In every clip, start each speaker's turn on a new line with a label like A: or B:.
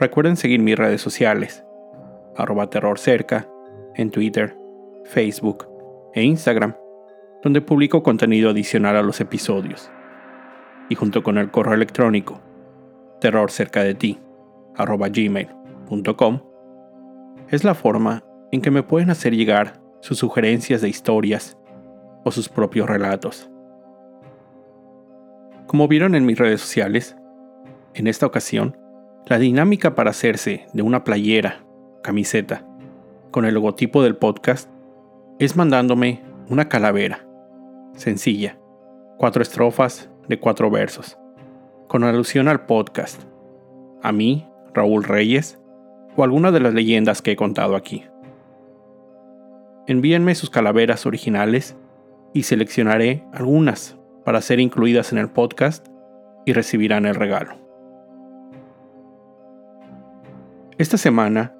A: Recuerden seguir mis redes sociales, arroba terrorcerca, en Twitter, Facebook e Instagram, donde publico contenido adicional a los episodios. Y junto con el correo electrónico, terrorcerca de ti, arroba gmail.com, es la forma en que me pueden hacer llegar sus sugerencias de historias o sus propios relatos. Como vieron en mis redes sociales, en esta ocasión, la dinámica para hacerse de una playera, camiseta, con el logotipo del podcast es mandándome una calavera, sencilla, cuatro estrofas de cuatro versos, con alusión al podcast, a mí, Raúl Reyes, o alguna de las leyendas que he contado aquí. Envíenme sus calaveras originales y seleccionaré algunas para ser incluidas en el podcast y recibirán el regalo. Esta semana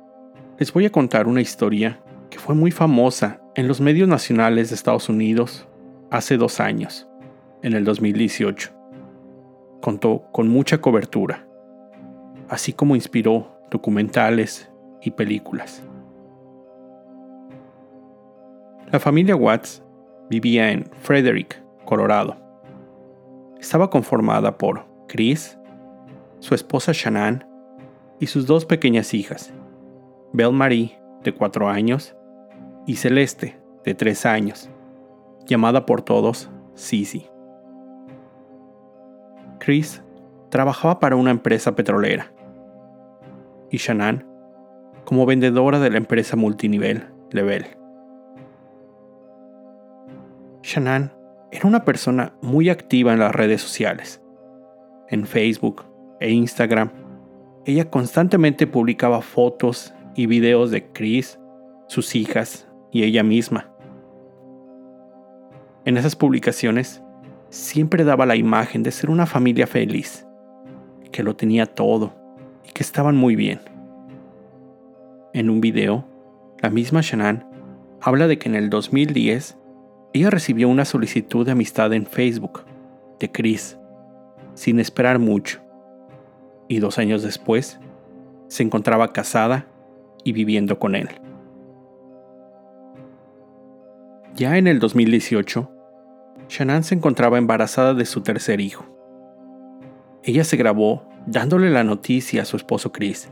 A: les voy a contar una historia que fue muy famosa en los medios nacionales de Estados Unidos hace dos años, en el 2018. Contó con mucha cobertura, así como inspiró documentales y películas. La familia Watts vivía en Frederick, Colorado. Estaba conformada por Chris, su esposa Shannon y sus dos pequeñas hijas, Belle Marie, de 4 años, y Celeste, de 3 años, llamada por todos Sisi. Chris trabajaba para una empresa petrolera y Shannon como vendedora de la empresa multinivel Level. Shannon era una persona muy activa en las redes sociales. En Facebook e Instagram, ella constantemente publicaba fotos y videos de Chris, sus hijas y ella misma. En esas publicaciones siempre daba la imagen de ser una familia feliz, que lo tenía todo y que estaban muy bien. En un video, la misma Shannon habla de que en el 2010 ella recibió una solicitud de amistad en Facebook de Chris, sin esperar mucho, y dos años después se encontraba casada y viviendo con él. Ya en el 2018, Shannon se encontraba embarazada de su tercer hijo. Ella se grabó dándole la noticia a su esposo Chris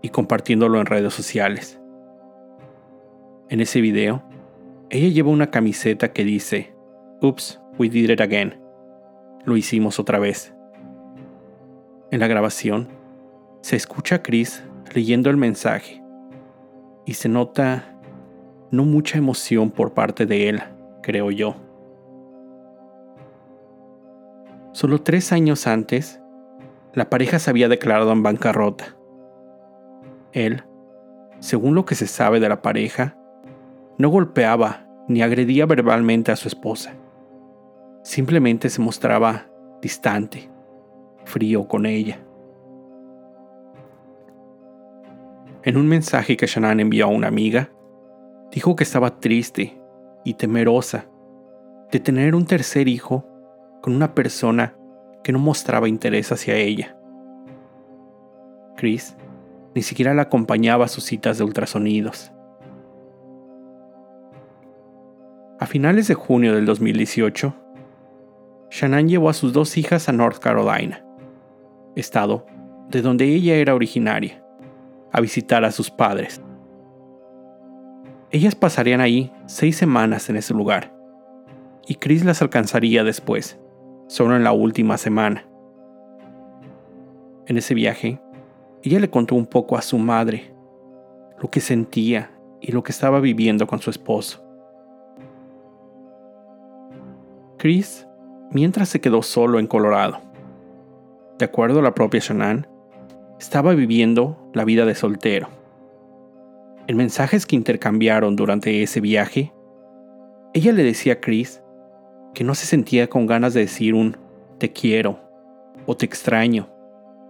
A: y compartiéndolo en redes sociales. En ese video, ella lleva una camiseta que dice, Oops, we did it again. Lo hicimos otra vez. En la grabación, se escucha a Chris leyendo el mensaje y se nota no mucha emoción por parte de él, creo yo. Solo tres años antes, la pareja se había declarado en bancarrota. Él, según lo que se sabe de la pareja, no golpeaba ni agredía verbalmente a su esposa. Simplemente se mostraba distante, frío con ella. En un mensaje que Shannon envió a una amiga, dijo que estaba triste y temerosa de tener un tercer hijo con una persona que no mostraba interés hacia ella. Chris ni siquiera la acompañaba a sus citas de ultrasonidos. A finales de junio del 2018, Shannon llevó a sus dos hijas a North Carolina, estado de donde ella era originaria, a visitar a sus padres. Ellas pasarían ahí seis semanas en ese lugar, y Chris las alcanzaría después, solo en la última semana. En ese viaje, ella le contó un poco a su madre lo que sentía y lo que estaba viviendo con su esposo. Chris, mientras se quedó solo en Colorado. De acuerdo a la propia Shannon, estaba viviendo la vida de soltero. En mensajes que intercambiaron durante ese viaje, ella le decía a Chris que no se sentía con ganas de decir un te quiero o te extraño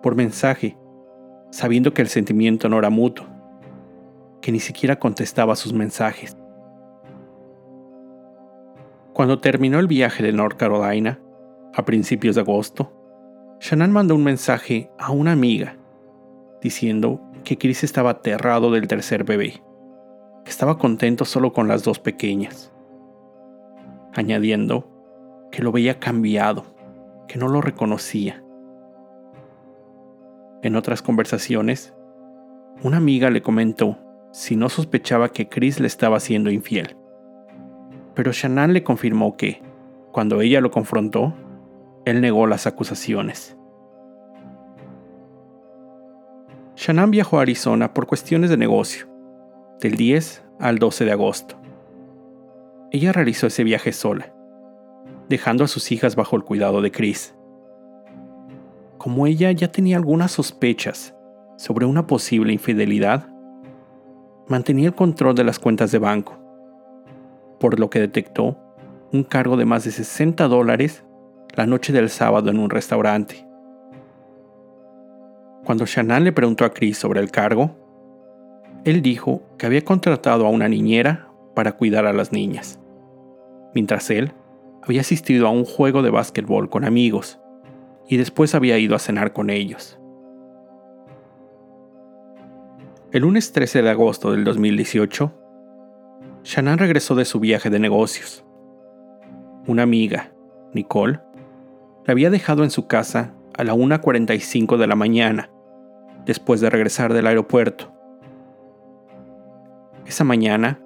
A: por mensaje, sabiendo que el sentimiento no era mutuo, que ni siquiera contestaba sus mensajes. Cuando terminó el viaje de North Carolina, a principios de agosto, Shannon mandó un mensaje a una amiga diciendo que Chris estaba aterrado del tercer bebé, que estaba contento solo con las dos pequeñas, añadiendo que lo veía cambiado, que no lo reconocía. En otras conversaciones, una amiga le comentó si no sospechaba que Chris le estaba siendo infiel. Pero Shannon le confirmó que, cuando ella lo confrontó, él negó las acusaciones. Shannon viajó a Arizona por cuestiones de negocio, del 10 al 12 de agosto. Ella realizó ese viaje sola, dejando a sus hijas bajo el cuidado de Chris. Como ella ya tenía algunas sospechas sobre una posible infidelidad, mantenía el control de las cuentas de banco, por lo que detectó un cargo de más de 60 dólares la noche del sábado en un restaurante. Cuando Shannon le preguntó a Chris sobre el cargo, él dijo que había contratado a una niñera para cuidar a las niñas, mientras él había asistido a un juego de básquetbol con amigos y después había ido a cenar con ellos. El lunes 13 de agosto del 2018, Shannon regresó de su viaje de negocios. Una amiga, Nicole, la había dejado en su casa a la 1.45 de la mañana, después de regresar del aeropuerto. Esa mañana,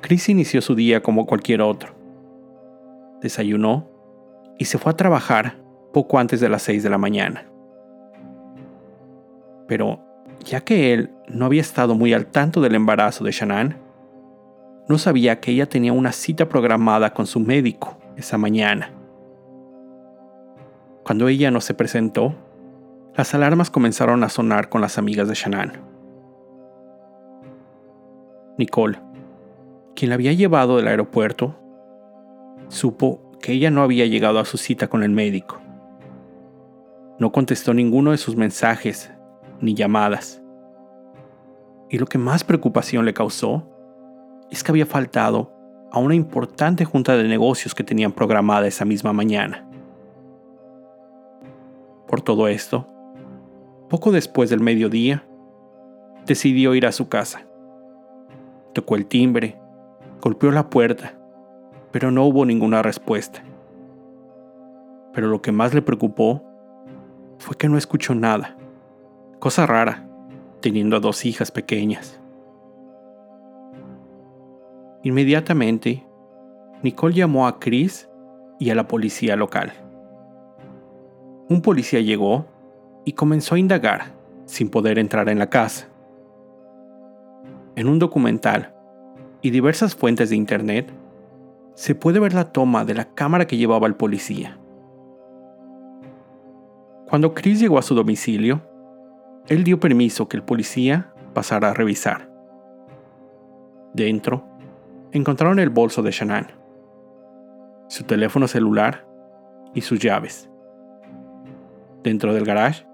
A: Chris inició su día como cualquier otro. Desayunó y se fue a trabajar poco antes de las 6 de la mañana. Pero, ya que él no había estado muy al tanto del embarazo de Shannon, no sabía que ella tenía una cita programada con su médico esa mañana. Cuando ella no se presentó, las alarmas comenzaron a sonar con las amigas de Shannon. Nicole, quien la había llevado del aeropuerto, supo que ella no había llegado a su cita con el médico. No contestó ninguno de sus mensajes ni llamadas. Y lo que más preocupación le causó es que había faltado a una importante junta de negocios que tenían programada esa misma mañana. Por todo esto, poco después del mediodía, decidió ir a su casa. Tocó el timbre, golpeó la puerta, pero no hubo ninguna respuesta. Pero lo que más le preocupó fue que no escuchó nada. Cosa rara, teniendo a dos hijas pequeñas. Inmediatamente, Nicole llamó a Chris y a la policía local un policía llegó y comenzó a indagar sin poder entrar en la casa. En un documental y diversas fuentes de internet se puede ver la toma de la cámara que llevaba el policía. Cuando Chris llegó a su domicilio, él dio permiso que el policía pasara a revisar. Dentro, encontraron el bolso de Shannon, su teléfono celular y sus llaves. Dentro del garage,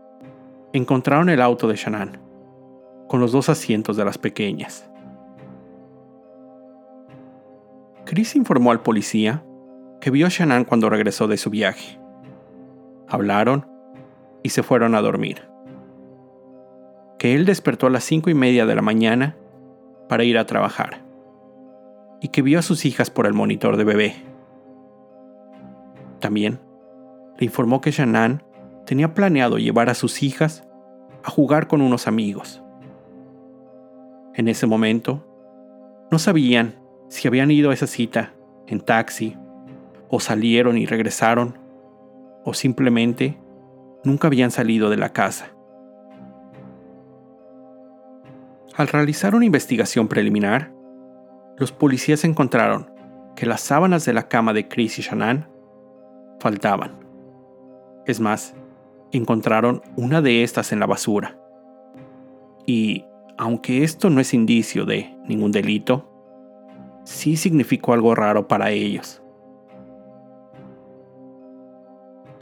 A: encontraron el auto de Shannon, con los dos asientos de las pequeñas. Chris informó al policía que vio a Shannon cuando regresó de su viaje. Hablaron y se fueron a dormir. Que él despertó a las cinco y media de la mañana para ir a trabajar y que vio a sus hijas por el monitor de bebé. También le informó que Shannon tenía planeado llevar a sus hijas a jugar con unos amigos. En ese momento, no sabían si habían ido a esa cita en taxi, o salieron y regresaron, o simplemente nunca habían salido de la casa. Al realizar una investigación preliminar, los policías encontraron que las sábanas de la cama de Chris y Shannon faltaban. Es más, encontraron una de estas en la basura. Y, aunque esto no es indicio de ningún delito, sí significó algo raro para ellos.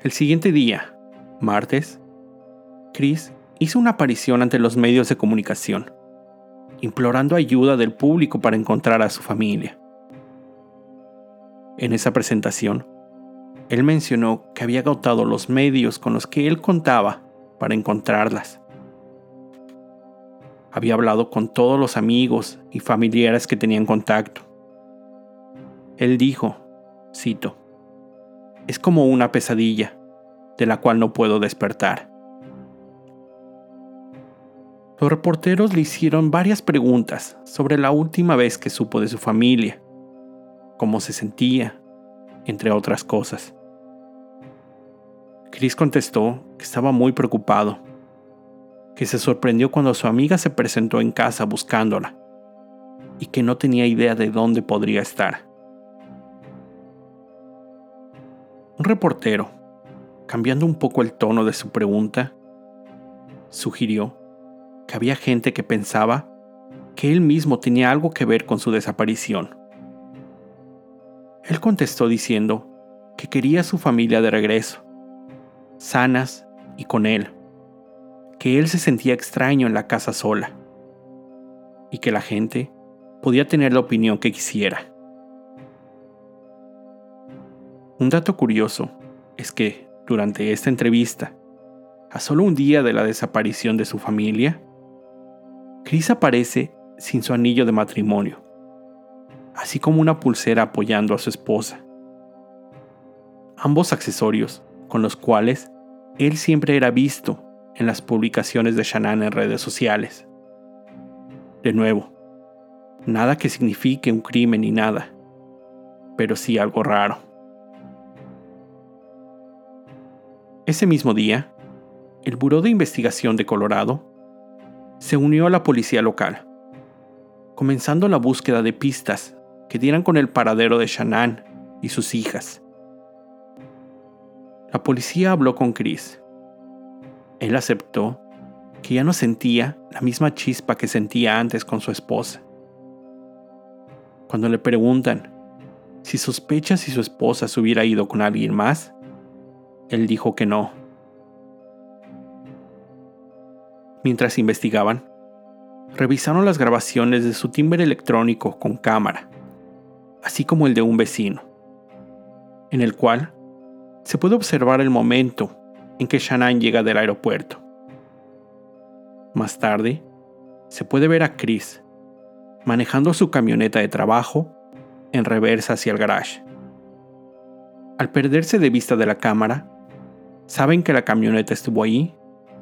A: El siguiente día, martes, Chris hizo una aparición ante los medios de comunicación, implorando ayuda del público para encontrar a su familia. En esa presentación, él mencionó que había agotado los medios con los que él contaba para encontrarlas. Había hablado con todos los amigos y familiares que tenían contacto. Él dijo, cito, es como una pesadilla de la cual no puedo despertar. Los reporteros le hicieron varias preguntas sobre la última vez que supo de su familia, cómo se sentía, entre otras cosas. Chris contestó que estaba muy preocupado, que se sorprendió cuando su amiga se presentó en casa buscándola y que no tenía idea de dónde podría estar. Un reportero, cambiando un poco el tono de su pregunta, sugirió que había gente que pensaba que él mismo tenía algo que ver con su desaparición. Él contestó diciendo que quería a su familia de regreso, sanas y con él, que él se sentía extraño en la casa sola y que la gente podía tener la opinión que quisiera. Un dato curioso es que, durante esta entrevista, a solo un día de la desaparición de su familia, Chris aparece sin su anillo de matrimonio, así como una pulsera apoyando a su esposa. Ambos accesorios con los cuales él siempre era visto en las publicaciones de Shannon en redes sociales. De nuevo, nada que signifique un crimen ni nada, pero sí algo raro. Ese mismo día, el Buró de Investigación de Colorado se unió a la policía local, comenzando la búsqueda de pistas que dieran con el paradero de Shannon y sus hijas. La policía habló con Chris. Él aceptó que ya no sentía la misma chispa que sentía antes con su esposa. Cuando le preguntan si sospecha si su esposa se hubiera ido con alguien más, él dijo que no Mientras investigaban, revisaron las grabaciones de su timbre electrónico con cámara, así como el de un vecino, en el cual se puede observar el momento en que Shannon llega del aeropuerto. Más tarde, se puede ver a Chris manejando su camioneta de trabajo en reversa hacia el garage. Al perderse de vista de la cámara, saben que la camioneta estuvo ahí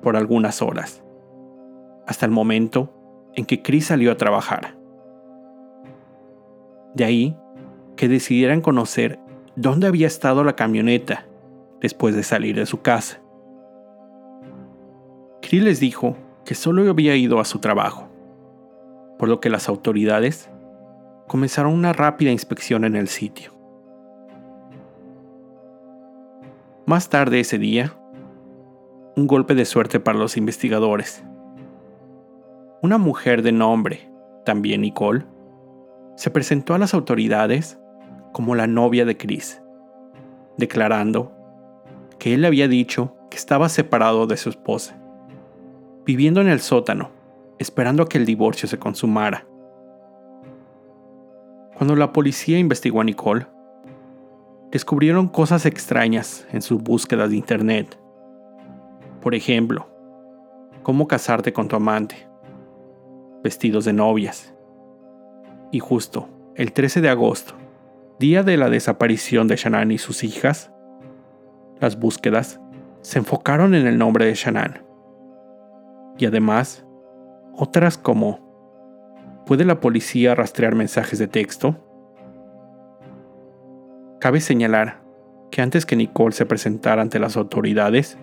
A: por algunas horas hasta el momento en que Chris salió a trabajar. De ahí que decidieran conocer dónde había estado la camioneta después de salir de su casa. Chris les dijo que solo había ido a su trabajo, por lo que las autoridades comenzaron una rápida inspección en el sitio. Más tarde ese día, un golpe de suerte para los investigadores una mujer de nombre, también Nicole, se presentó a las autoridades como la novia de Chris, declarando que él le había dicho que estaba separado de su esposa, viviendo en el sótano, esperando a que el divorcio se consumara. Cuando la policía investigó a Nicole, descubrieron cosas extrañas en sus búsquedas de internet. Por ejemplo, cómo casarte con tu amante, vestidos de novias. Y justo el 13 de agosto, día de la desaparición de Shannon y sus hijas, las búsquedas se enfocaron en el nombre de Shannon. Y además, otras como, ¿puede la policía rastrear mensajes de texto? Cabe señalar que antes que Nicole se presentara ante las autoridades,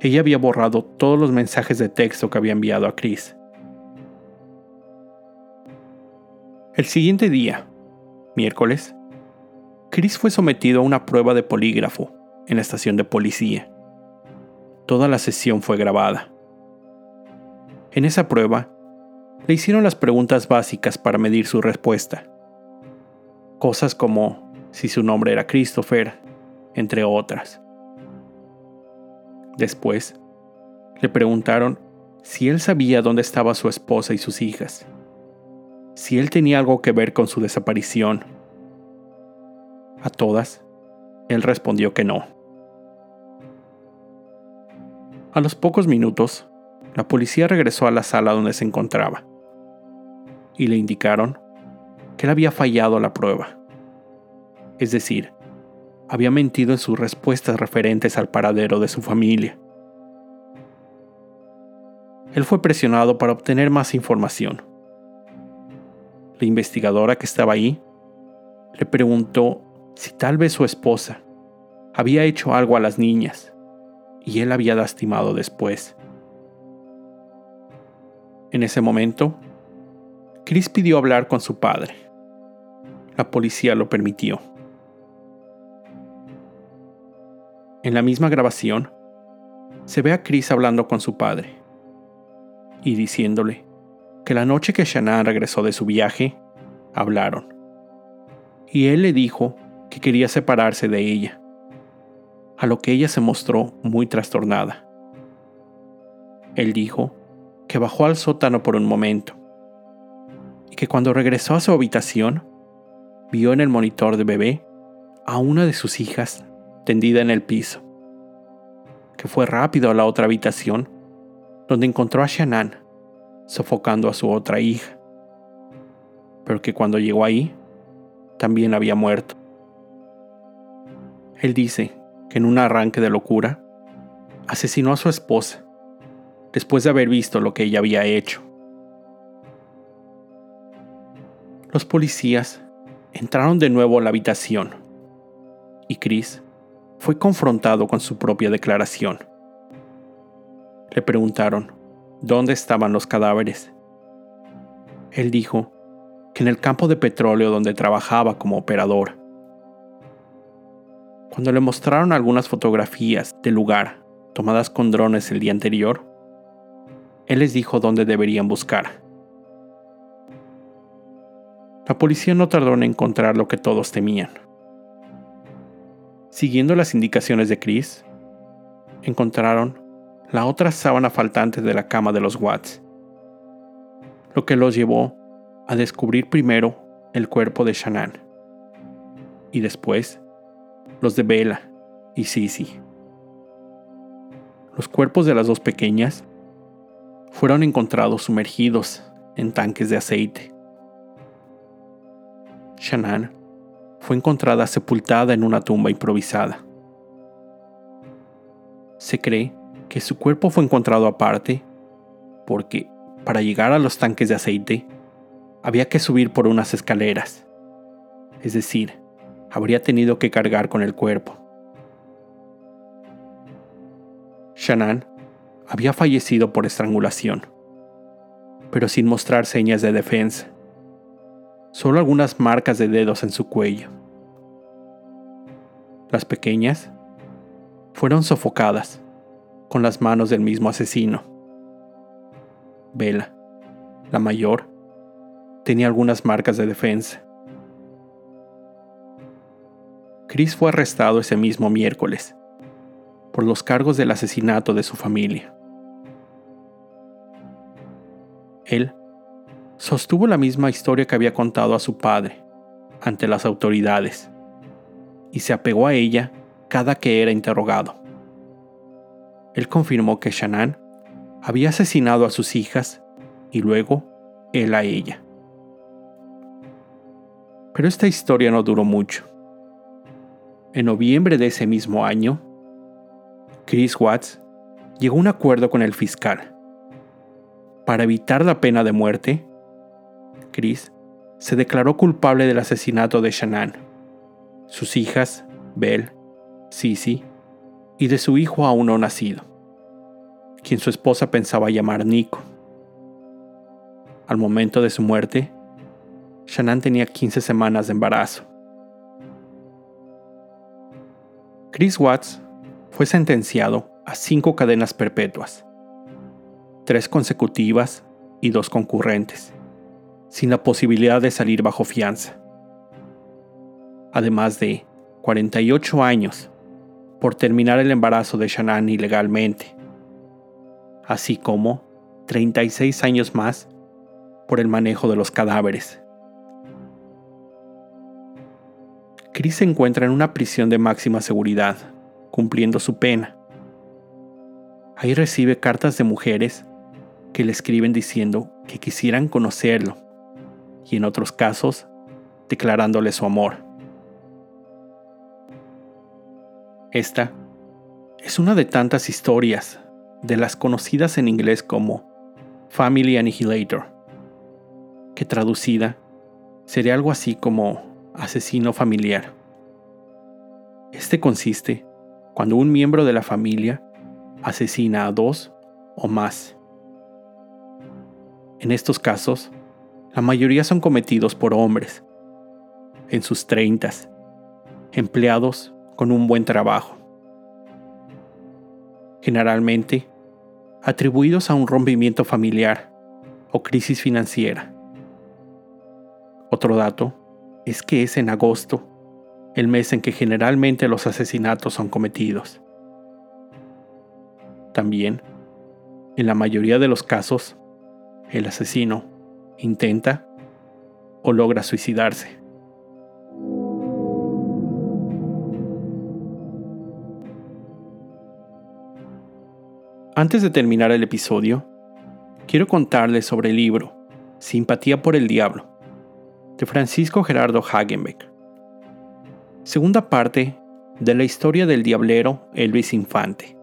A: ella había borrado todos los mensajes de texto que había enviado a Chris. El siguiente día, miércoles, Chris fue sometido a una prueba de polígrafo en la estación de policía. Toda la sesión fue grabada. En esa prueba, le hicieron las preguntas básicas para medir su respuesta. Cosas como si su nombre era Christopher, entre otras. Después, le preguntaron si él sabía dónde estaba su esposa y sus hijas, si él tenía algo que ver con su desaparición. A todas, él respondió que no. A los pocos minutos, la policía regresó a la sala donde se encontraba y le indicaron que él había fallado la prueba. Es decir, había mentido en sus respuestas referentes al paradero de su familia. Él fue presionado para obtener más información. La investigadora que estaba ahí le preguntó si tal vez su esposa había hecho algo a las niñas y él había lastimado después. En ese momento, Chris pidió hablar con su padre. La policía lo permitió. En la misma grabación, se ve a Chris hablando con su padre y diciéndole que la noche que Shannon regresó de su viaje, hablaron. Y él le dijo que quería separarse de ella, a lo que ella se mostró muy trastornada. Él dijo que bajó al sótano por un momento y que cuando regresó a su habitación, vio en el monitor de bebé a una de sus hijas tendida en el piso, que fue rápido a la otra habitación donde encontró a Shannon sofocando a su otra hija, pero que cuando llegó ahí, también había muerto. Él dice que en un arranque de locura, asesinó a su esposa, después de haber visto lo que ella había hecho. Los policías entraron de nuevo a la habitación y Chris fue confrontado con su propia declaración. Le preguntaron dónde estaban los cadáveres. Él dijo que en el campo de petróleo donde trabajaba como operador. Cuando le mostraron algunas fotografías del lugar tomadas con drones el día anterior, él les dijo dónde deberían buscar. La policía no tardó en encontrar lo que todos temían. Siguiendo las indicaciones de Chris, encontraron la otra sábana faltante de la cama de los Watts, lo que los llevó a descubrir primero el cuerpo de Shannon y después los de Bella y Sissy. Los cuerpos de las dos pequeñas fueron encontrados sumergidos en tanques de aceite. Shannon fue encontrada sepultada en una tumba improvisada. Se cree que su cuerpo fue encontrado aparte porque para llegar a los tanques de aceite había que subir por unas escaleras. Es decir, habría tenido que cargar con el cuerpo. Shannon había fallecido por estrangulación, pero sin mostrar señas de defensa, solo algunas marcas de dedos en su cuello. Las pequeñas fueron sofocadas con las manos del mismo asesino. Vela, la mayor, tenía algunas marcas de defensa. Chris fue arrestado ese mismo miércoles por los cargos del asesinato de su familia. Él sostuvo la misma historia que había contado a su padre ante las autoridades y se apegó a ella cada que era interrogado él confirmó que Shannon había asesinado a sus hijas y luego él a ella. Pero esta historia no duró mucho. En noviembre de ese mismo año, Chris Watts llegó a un acuerdo con el fiscal. Para evitar la pena de muerte, Chris se declaró culpable del asesinato de Shannon, sus hijas, Belle, Sissy y de su hijo aún no nacido, quien su esposa pensaba llamar Nico. Al momento de su muerte, Shannon tenía 15 semanas de embarazo. Chris Watts fue sentenciado a cinco cadenas perpetuas. tres consecutivas y dos concurrentes, sin la posibilidad de salir bajo fianza. Además de 48 años por terminar el embarazo de Shannon ilegalmente, así como 36 años más por el manejo de los cadáveres. Chris se encuentra en una prisión de máxima seguridad, cumpliendo su pena. Ahí recibe cartas de mujeres que le escriben diciendo que quisieran conocerlo y en otros casos declarándole su amor. Esta es una de tantas historias, de las conocidas en inglés como Family Annihilator, que traducida sería algo así como asesino familiar. Este consiste cuando un miembro de la familia asesina a dos o más. En estos casos, la mayoría son cometidos por hombres, en sus treintas, empleados con un buen trabajo. Generalmente, atribuidos a un rompimiento familiar o crisis financiera. Otro dato es que es en agosto, el mes en que generalmente los asesinatos son cometidos. También, en la mayoría de los casos, el asesino intenta o logra suicidarse. Antes de terminar el episodio, quiero contarles sobre el libro Simpatía por el Diablo, de Francisco Gerardo Hagenbeck. Segunda parte de la historia del diablero Elvis Infante.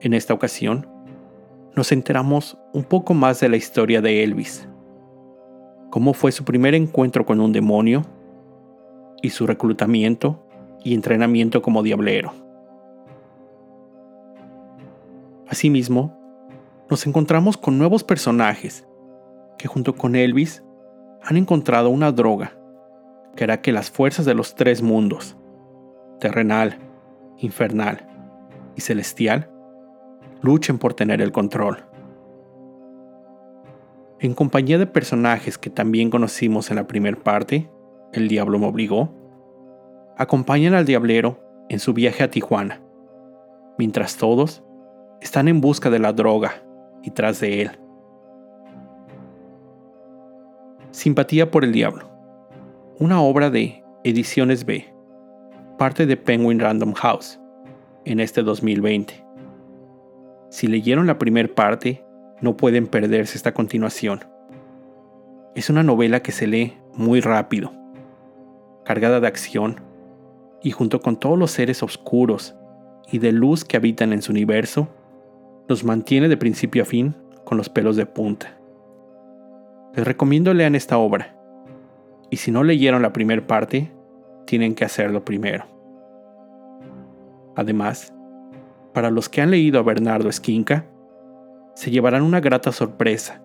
A: En esta ocasión, nos enteramos un poco más de la historia de Elvis, cómo fue su primer encuentro con un demonio y su reclutamiento y entrenamiento como diablero. Asimismo, nos encontramos con nuevos personajes que junto con Elvis han encontrado una droga que hará que las fuerzas de los tres mundos, terrenal, infernal y celestial, luchen por tener el control. En compañía de personajes que también conocimos en la primera parte, El Diablo me obligó, acompañan al Diablero en su viaje a Tijuana, mientras todos están en busca de la droga y tras de él. Simpatía por el Diablo. Una obra de Ediciones B, parte de Penguin Random House, en este 2020. Si leyeron la primera parte, no pueden perderse esta continuación. Es una novela que se lee muy rápido, cargada de acción, y junto con todos los seres oscuros y de luz que habitan en su universo, los mantiene de principio a fin con los pelos de punta. Les recomiendo lean esta obra, y si no leyeron la primera parte, tienen que hacerlo primero. Además, para los que han leído a Bernardo Esquinca, se llevarán una grata sorpresa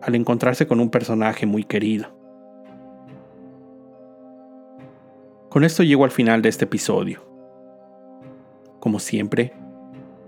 A: al encontrarse con un personaje muy querido. Con esto llego al final de este episodio. Como siempre,